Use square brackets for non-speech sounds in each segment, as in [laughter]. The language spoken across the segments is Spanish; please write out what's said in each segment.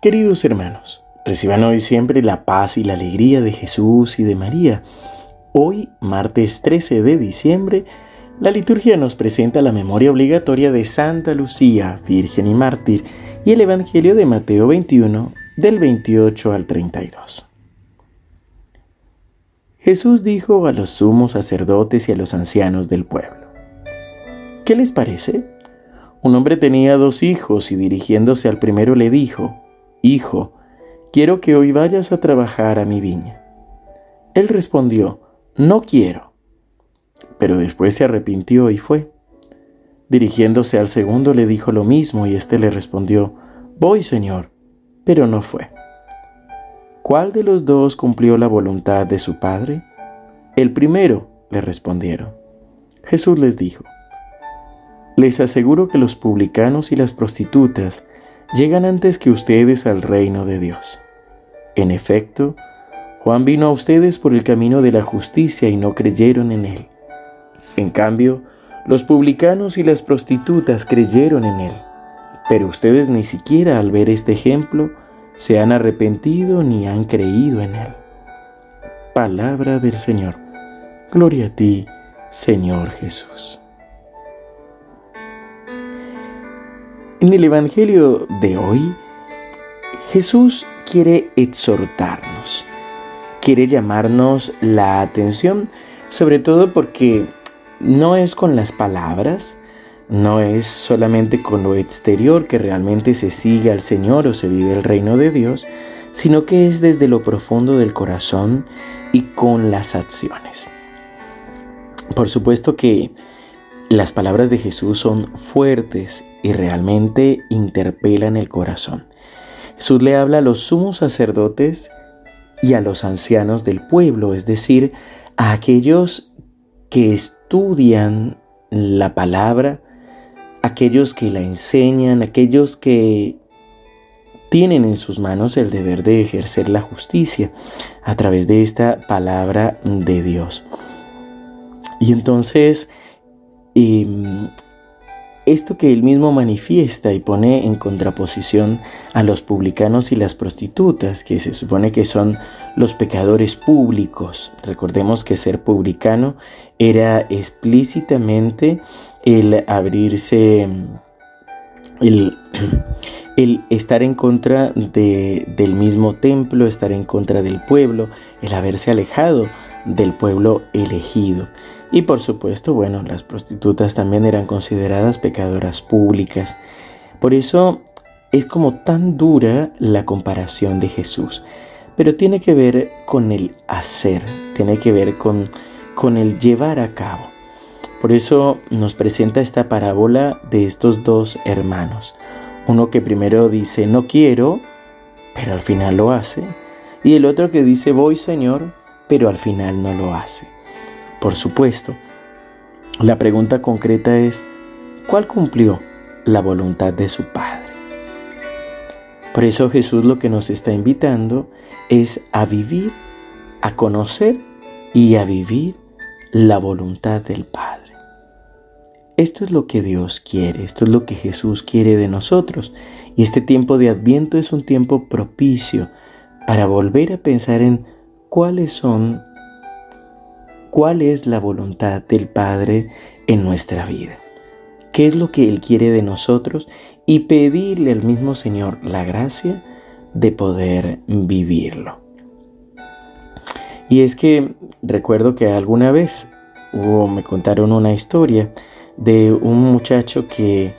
Queridos hermanos, reciban hoy siempre la paz y la alegría de Jesús y de María. Hoy, martes 13 de diciembre, la liturgia nos presenta la memoria obligatoria de Santa Lucía, Virgen y Mártir, y el Evangelio de Mateo 21, del 28 al 32. Jesús dijo a los sumos sacerdotes y a los ancianos del pueblo, ¿qué les parece? Un hombre tenía dos hijos y dirigiéndose al primero le dijo, Hijo, quiero que hoy vayas a trabajar a mi viña. Él respondió, No quiero. Pero después se arrepintió y fue. Dirigiéndose al segundo le dijo lo mismo y éste le respondió, Voy, Señor, pero no fue. ¿Cuál de los dos cumplió la voluntad de su padre? El primero, le respondieron. Jesús les dijo, Les aseguro que los publicanos y las prostitutas llegan antes que ustedes al reino de Dios. En efecto, Juan vino a ustedes por el camino de la justicia y no creyeron en él. En cambio, los publicanos y las prostitutas creyeron en él. Pero ustedes ni siquiera al ver este ejemplo se han arrepentido ni han creído en él. Palabra del Señor. Gloria a ti, Señor Jesús. En el Evangelio de hoy, Jesús quiere exhortarnos, quiere llamarnos la atención, sobre todo porque no es con las palabras, no es solamente con lo exterior que realmente se sigue al Señor o se vive el reino de Dios, sino que es desde lo profundo del corazón y con las acciones. Por supuesto que las palabras de Jesús son fuertes y realmente interpelan el corazón. Jesús le habla a los sumos sacerdotes y a los ancianos del pueblo, es decir, a aquellos que estudian la palabra, aquellos que la enseñan, aquellos que tienen en sus manos el deber de ejercer la justicia a través de esta palabra de Dios. Y entonces Em, esto que él mismo manifiesta y pone en contraposición a los publicanos y las prostitutas, que se supone que son los pecadores públicos. Recordemos que ser publicano era explícitamente el abrirse, el, [clears throat] el estar en contra de, del mismo templo, estar en contra del pueblo, el haberse alejado del pueblo elegido. Y por supuesto, bueno, las prostitutas también eran consideradas pecadoras públicas. Por eso es como tan dura la comparación de Jesús. Pero tiene que ver con el hacer, tiene que ver con, con el llevar a cabo. Por eso nos presenta esta parábola de estos dos hermanos. Uno que primero dice no quiero, pero al final lo hace. Y el otro que dice voy Señor, pero al final no lo hace. Por supuesto, la pregunta concreta es, ¿cuál cumplió la voluntad de su Padre? Por eso Jesús lo que nos está invitando es a vivir, a conocer y a vivir la voluntad del Padre. Esto es lo que Dios quiere, esto es lo que Jesús quiere de nosotros. Y este tiempo de adviento es un tiempo propicio para volver a pensar en cuáles son cuál es la voluntad del Padre en nuestra vida. ¿Qué es lo que Él quiere de nosotros? Y pedirle al mismo Señor la gracia de poder vivirlo. Y es que recuerdo que alguna vez me contaron una historia de un muchacho que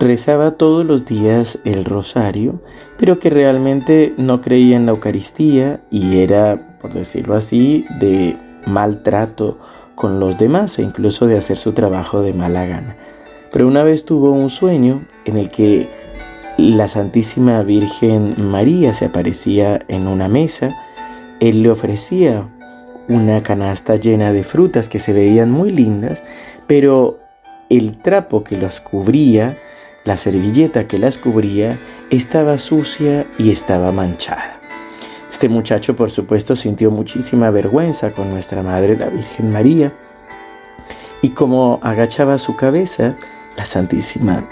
rezaba todos los días el rosario, pero que realmente no creía en la Eucaristía y era, por decirlo así, de maltrato con los demás e incluso de hacer su trabajo de mala gana. Pero una vez tuvo un sueño en el que la Santísima Virgen María se aparecía en una mesa, él le ofrecía una canasta llena de frutas que se veían muy lindas, pero el trapo que las cubría, la servilleta que las cubría, estaba sucia y estaba manchada. Este muchacho, por supuesto, sintió muchísima vergüenza con nuestra Madre, la Virgen María, y como agachaba su cabeza, la Santísima,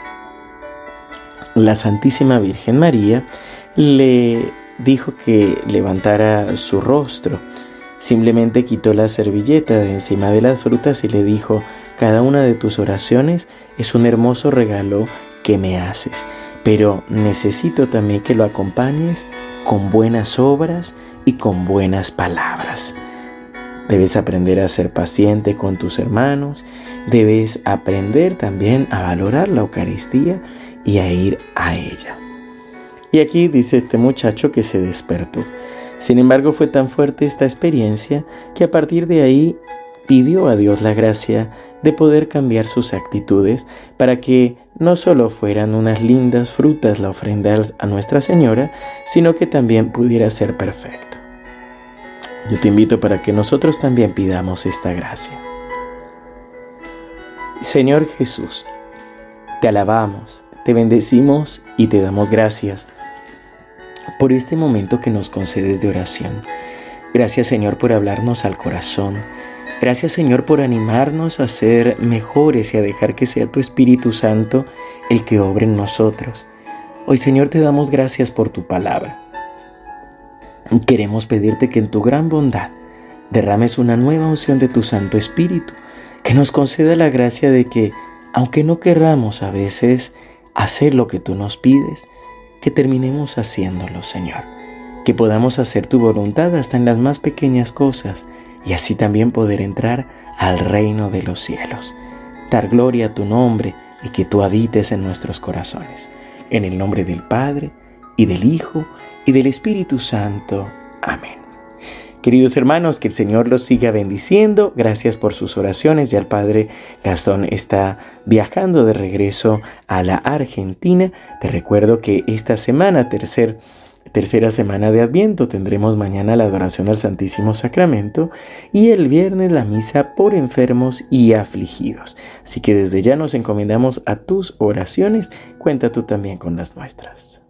la Santísima Virgen María le dijo que levantara su rostro. Simplemente quitó la servilleta de encima de las frutas y le dijo, cada una de tus oraciones es un hermoso regalo que me haces, pero necesito también que lo acompañes con buenas obras y con buenas palabras. Debes aprender a ser paciente con tus hermanos, debes aprender también a valorar la Eucaristía y a ir a ella. Y aquí dice este muchacho que se despertó. Sin embargo, fue tan fuerte esta experiencia que a partir de ahí pidió a Dios la gracia de poder cambiar sus actitudes para que no solo fueran unas lindas frutas la ofrenda a Nuestra Señora, sino que también pudiera ser perfecto. Yo te invito para que nosotros también pidamos esta gracia. Señor Jesús, te alabamos, te bendecimos y te damos gracias por este momento que nos concedes de oración. Gracias Señor por hablarnos al corazón. Gracias Señor por animarnos a ser mejores y a dejar que sea tu Espíritu Santo el que obre en nosotros. Hoy Señor te damos gracias por tu palabra. Queremos pedirte que en tu gran bondad derrames una nueva unción de tu Santo Espíritu, que nos conceda la gracia de que, aunque no querramos a veces hacer lo que tú nos pides, que terminemos haciéndolo, Señor. Que podamos hacer tu voluntad hasta en las más pequeñas cosas y así también poder entrar al reino de los cielos. Dar gloria a tu nombre y que tú habites en nuestros corazones. En el nombre del Padre, y del Hijo, y del Espíritu Santo. Amén. Queridos hermanos, que el Señor los siga bendiciendo. Gracias por sus oraciones. Ya el Padre Gastón está viajando de regreso a la Argentina. Te recuerdo que esta semana, tercer, tercera semana de Adviento, tendremos mañana la adoración al Santísimo Sacramento y el viernes la misa por enfermos y afligidos. Así que desde ya nos encomendamos a tus oraciones. Cuenta tú también con las nuestras.